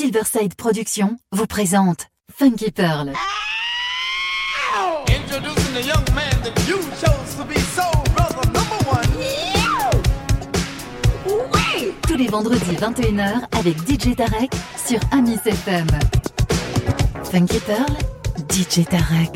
Silverside Productions vous présente Funky Pearl. Introducing the young man that you chose to be soul brother number one. Tous les vendredis 21h avec DJ Tarek sur Amis FM. Funky Pearl, DJ Tarek.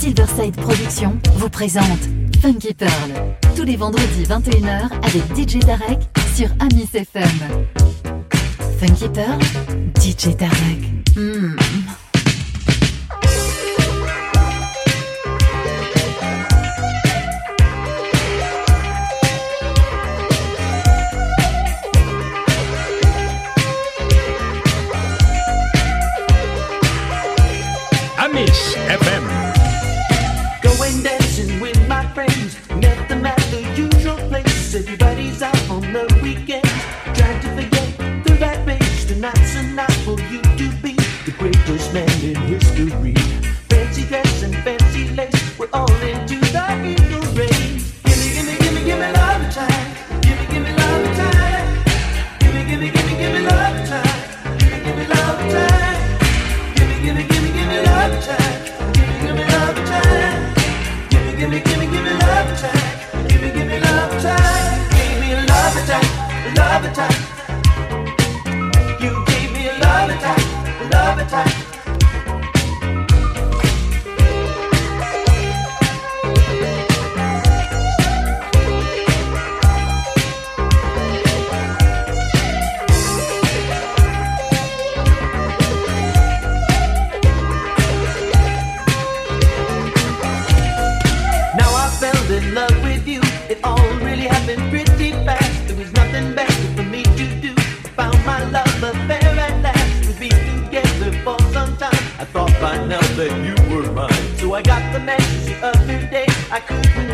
Silverside Productions vous présente Funky Pearl, tous les vendredis 21h avec DJ Tarek sur Amis FM. Funky Pearl, DJ Tarek. Hmm. first man in history. amazed of new day. I couldn't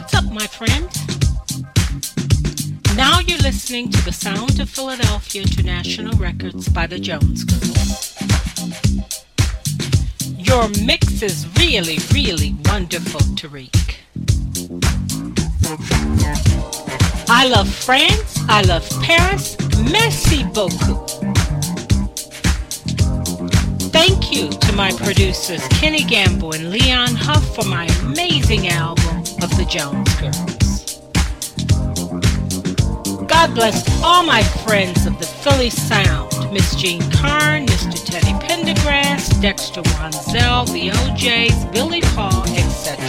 What's up, my friend? Now you're listening to the sound of Philadelphia International Records by the Jones Girls. Your mix is really, really wonderful, Tarek. I love France. I love Paris. Merci beaucoup. Thank you to my producers Kenny Gamble and Leon Huff for my amazing album of the Jones Girls. God bless all my friends of the Philly Sound, Miss Jean Carn, Mr. Teddy Pendergrass, Dexter Wansel, the O'Jays, Billy Paul, etc.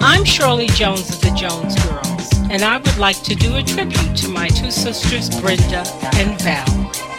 I'm Shirley Jones of the Jones Girls, and I would like to do a tribute to my two sisters, Brenda and Val.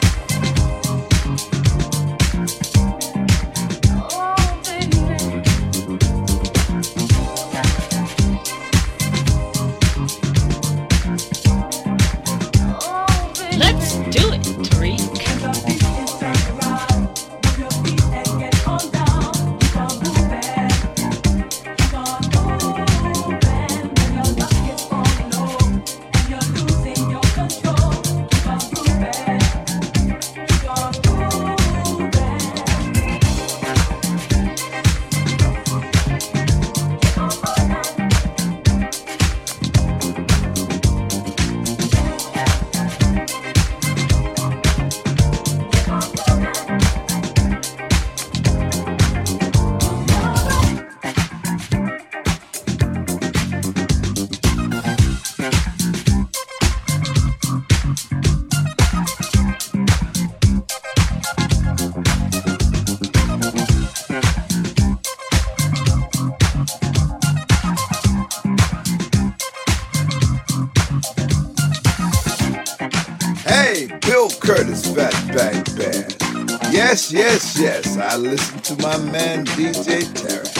I listen to my man DJ Terry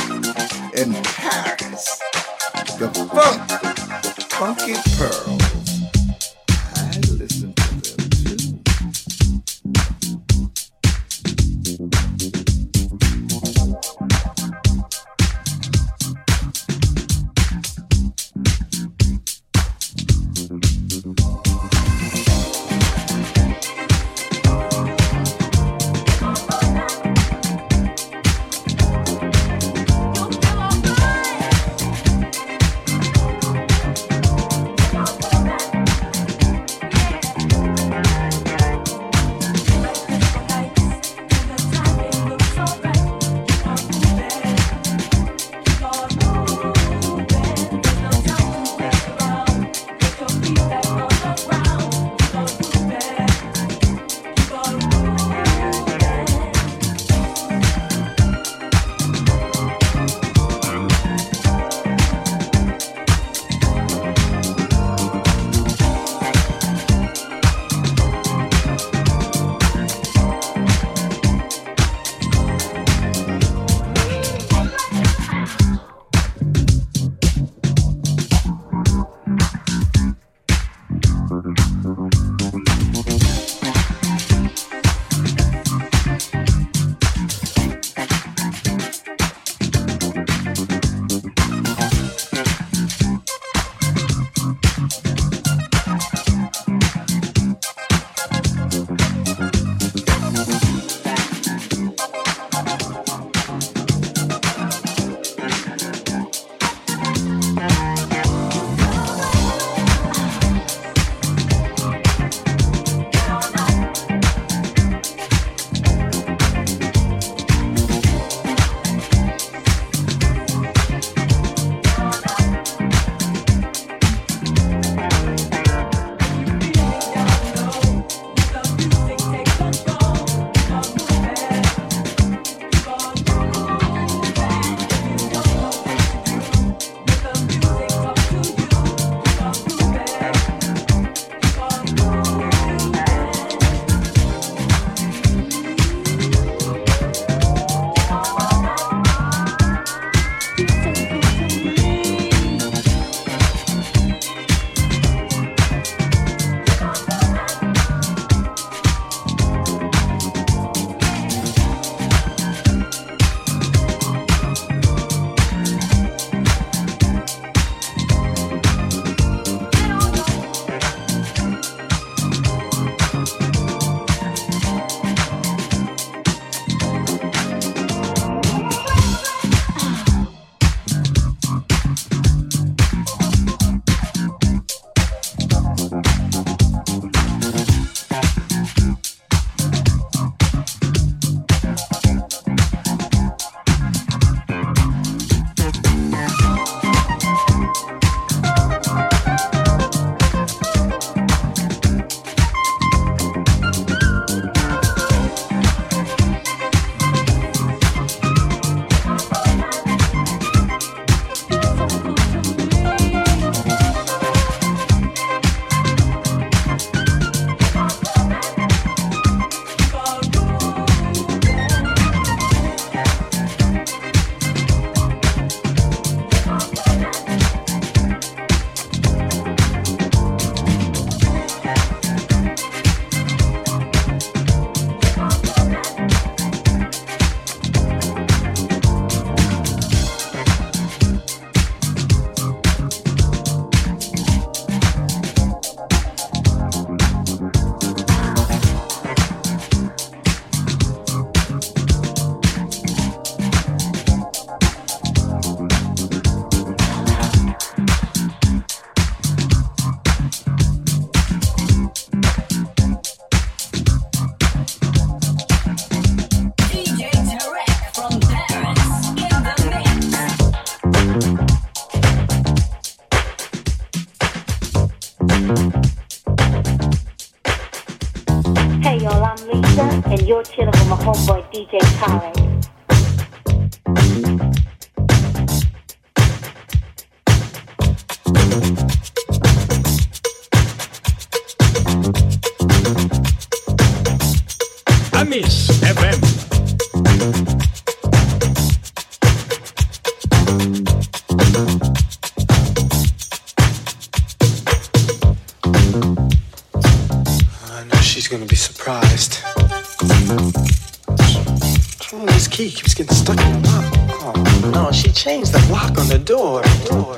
This key keeps getting stuck in the lock. Oh no, she changed the lock on the door. door.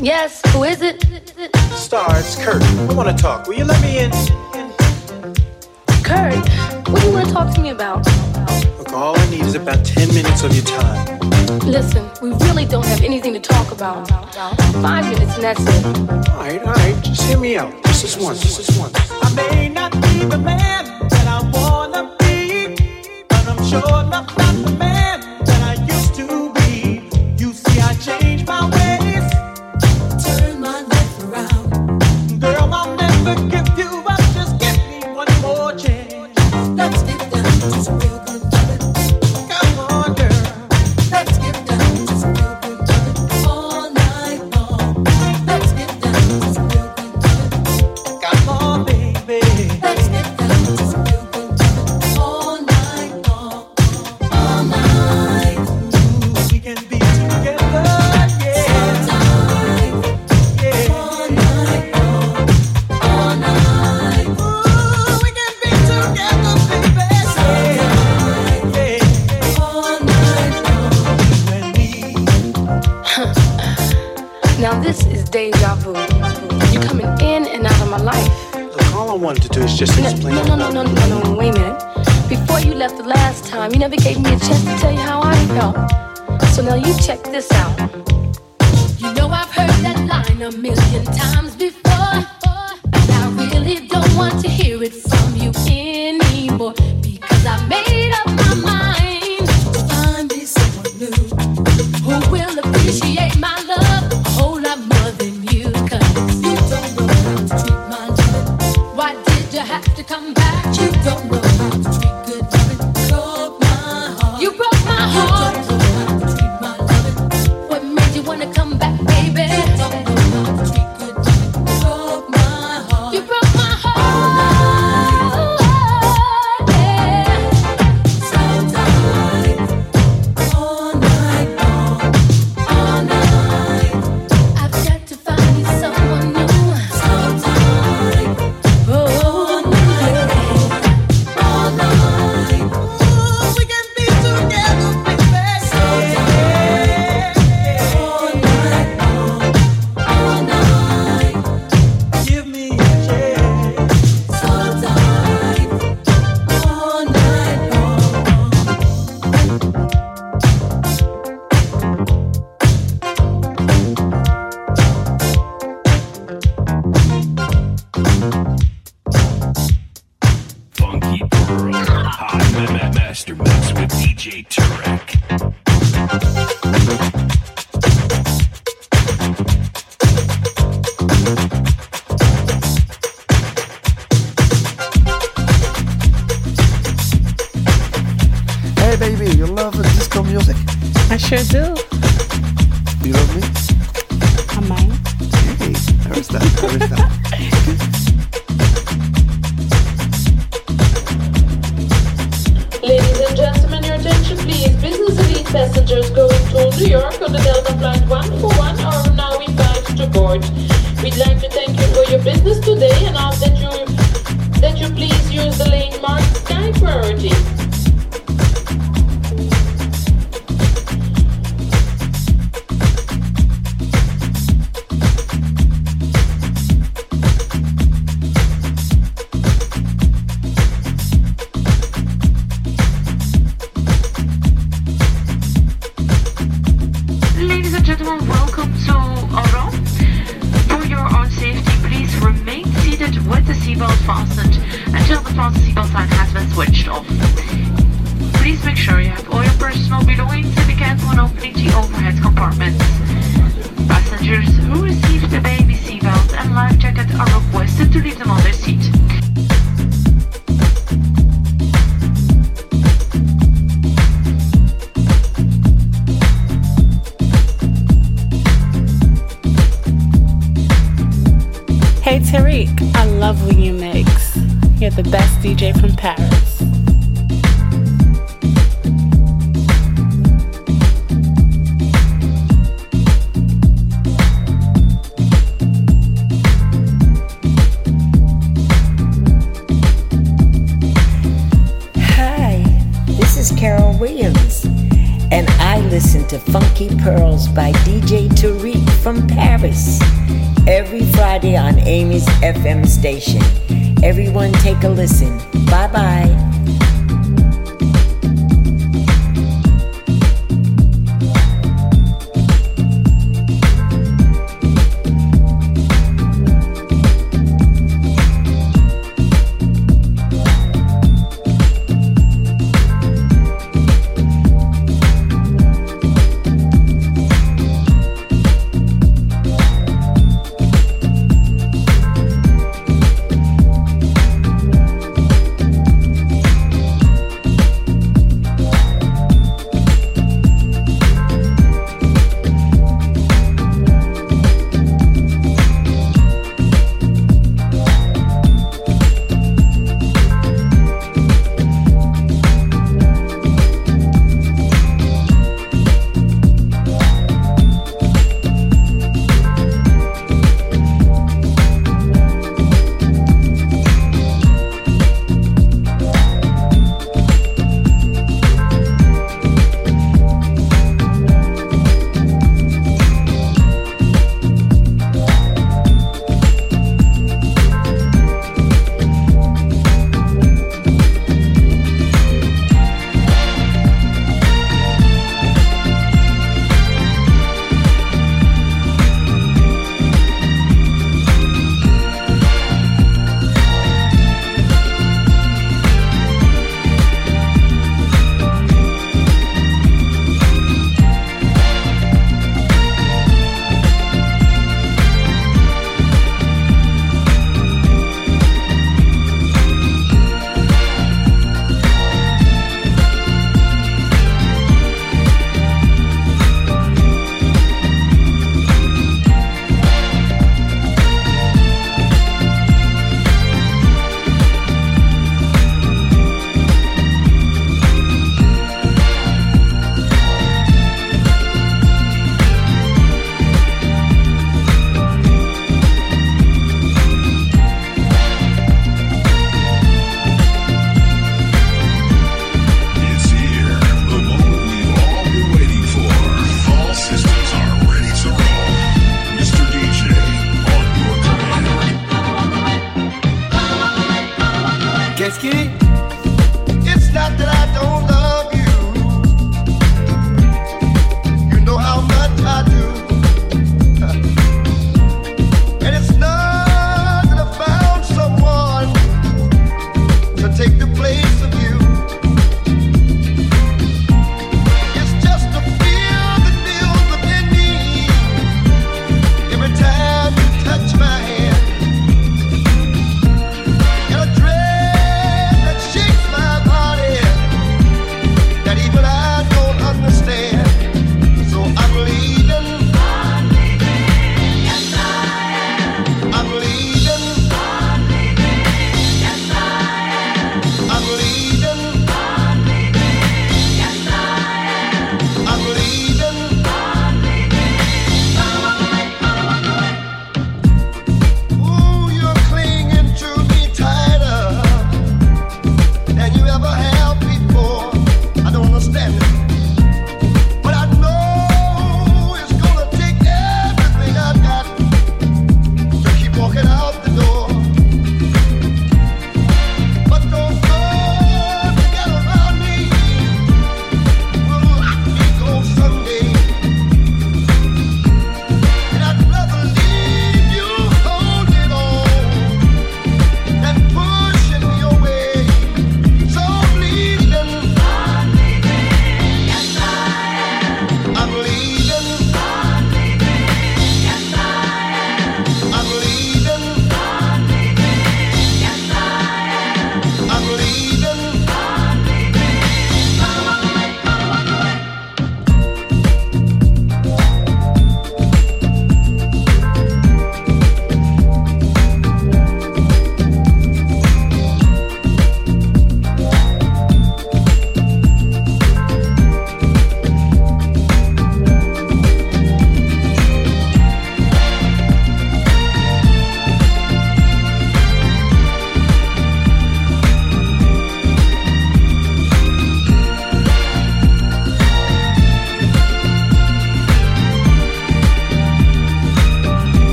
Yes, who is it? Star, it's Kurt. I want to talk. Will you let me in? Kurt, what do you want to talk to me about? All I need is about 10 minutes of your time. Listen, we really don't have anything to talk about. Five minutes and that's it. All right, all right. Just hear me out. This is one. This is one. I may not be the man that I wanna be, but I'm sure enough not the man. thank you for your business today and ask that you that you please use the lane marked sky priority.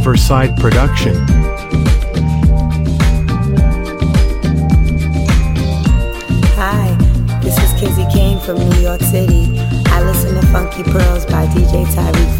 Silverside production. Hi, this is Kizzy Kane from New York City. I listen to Funky Pearls by DJ Tarek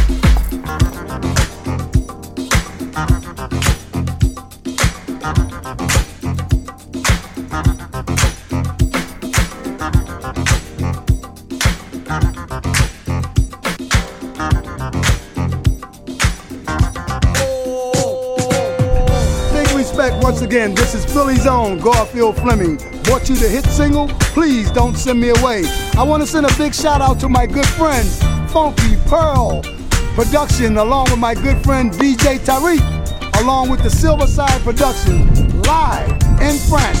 Again. This is Philly's own Garfield Fleming. Brought you the hit single. Please don't send me away. I want to send a big shout out to my good friends, Funky Pearl Production, along with my good friend DJ Tarek, along with the Silverside Production, live in France.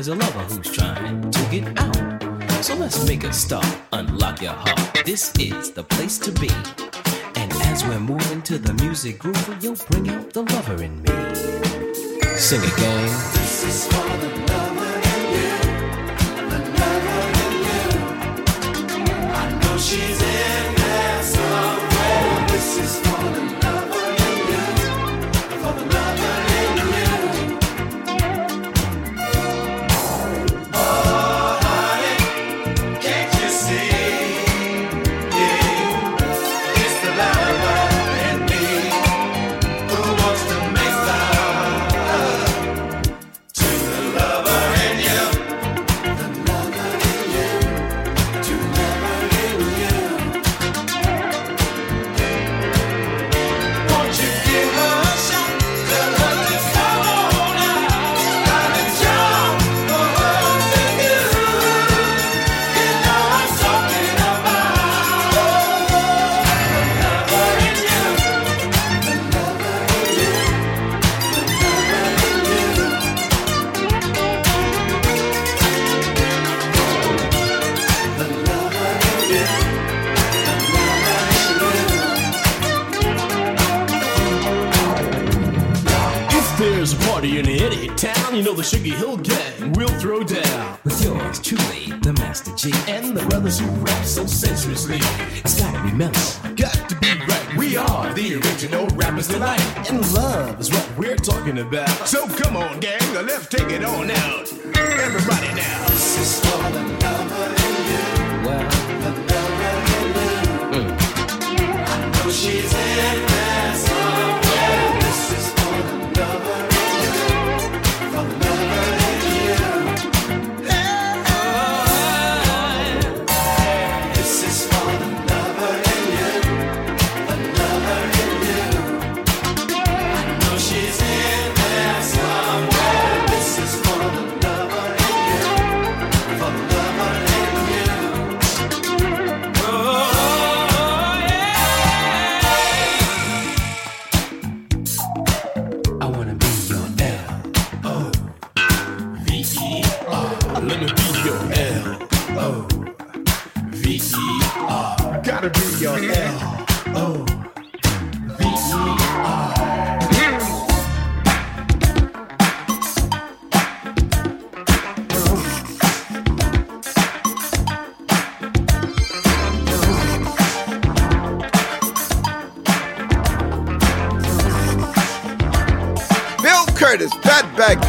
there's a lover who's trying to get out. So let's make a stop, unlock your heart. This is the place to be. And as we're moving to the music groove, you'll bring out the lover in me. Sing it, gang. You know the Sugar Hill Gang will throw down. With yours truly, the Master Gee. And the brothers who rap so sensuously. It's gotta be mellow. Got to be right. We are the original rappers tonight. And love is what we're talking about. So come on, gang, let's take it on out. Everybody now. This is for the in you. The in you. I know she's in there,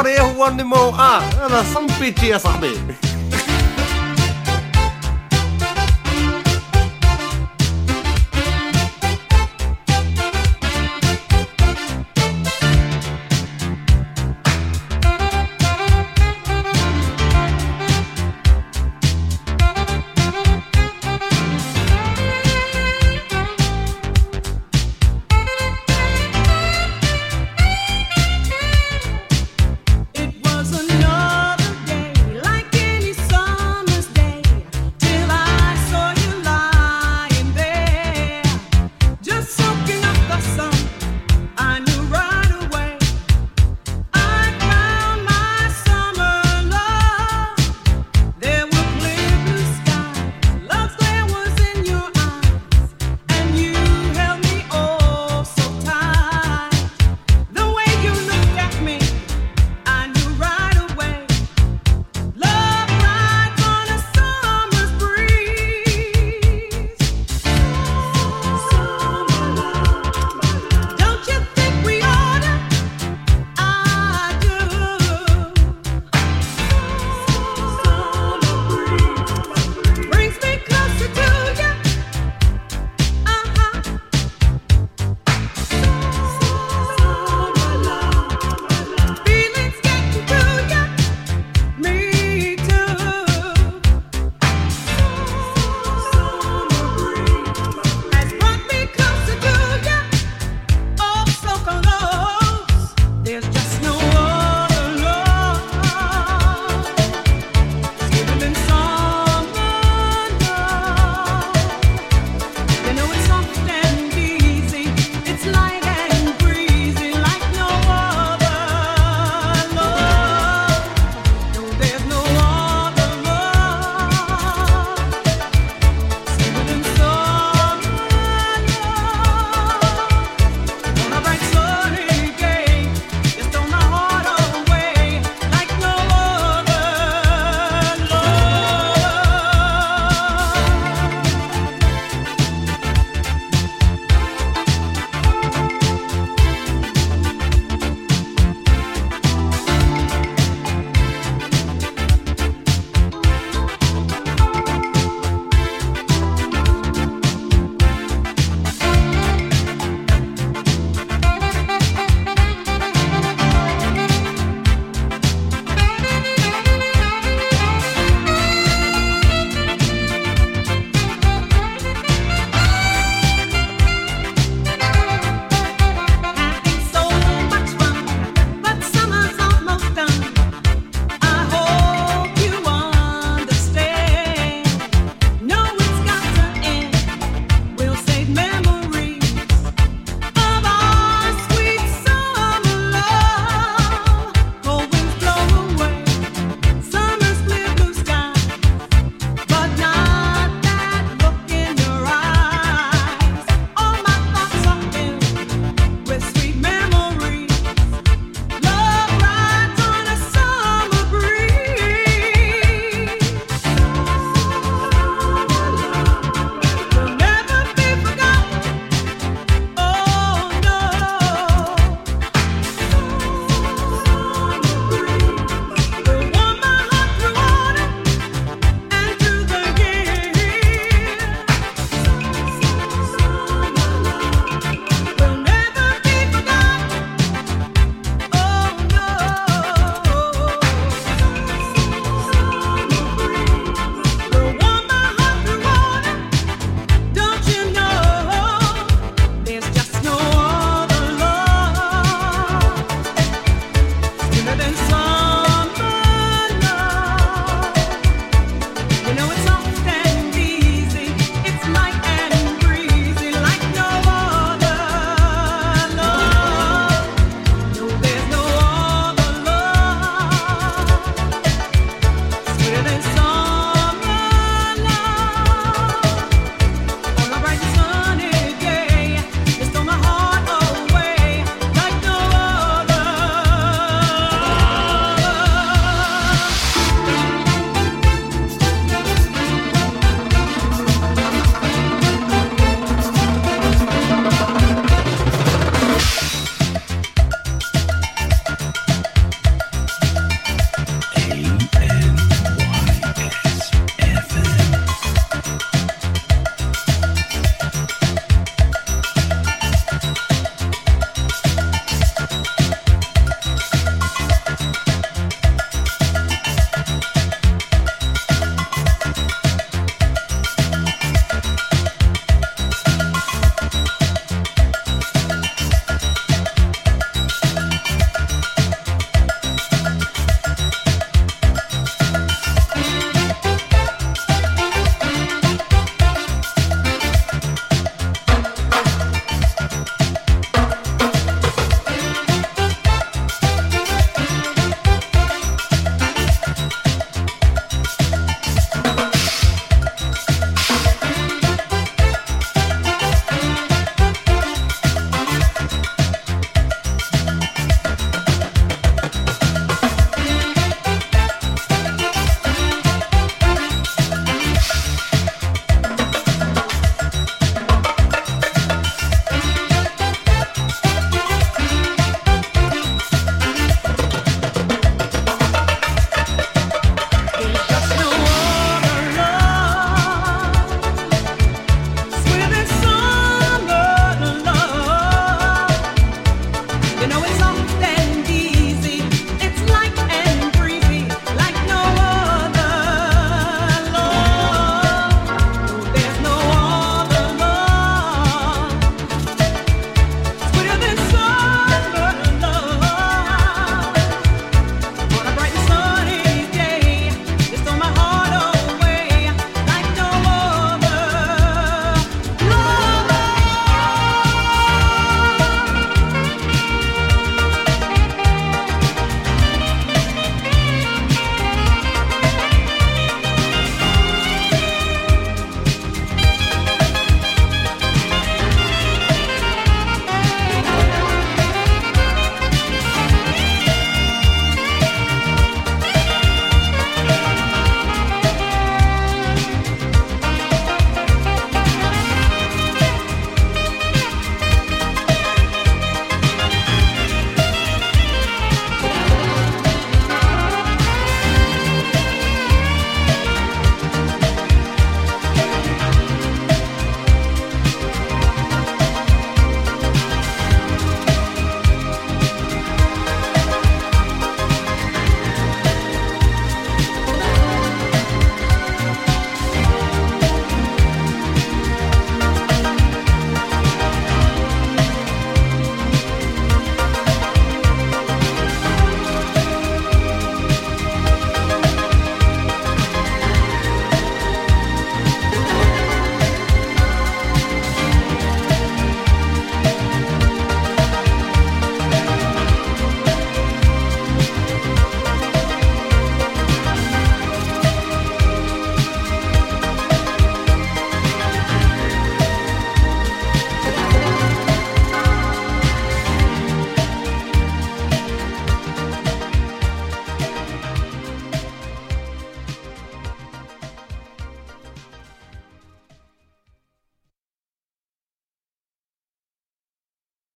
والله نعرفه مليح هذاك مخير في باري هو النيمو اه انا صم بيتي يا صاحبي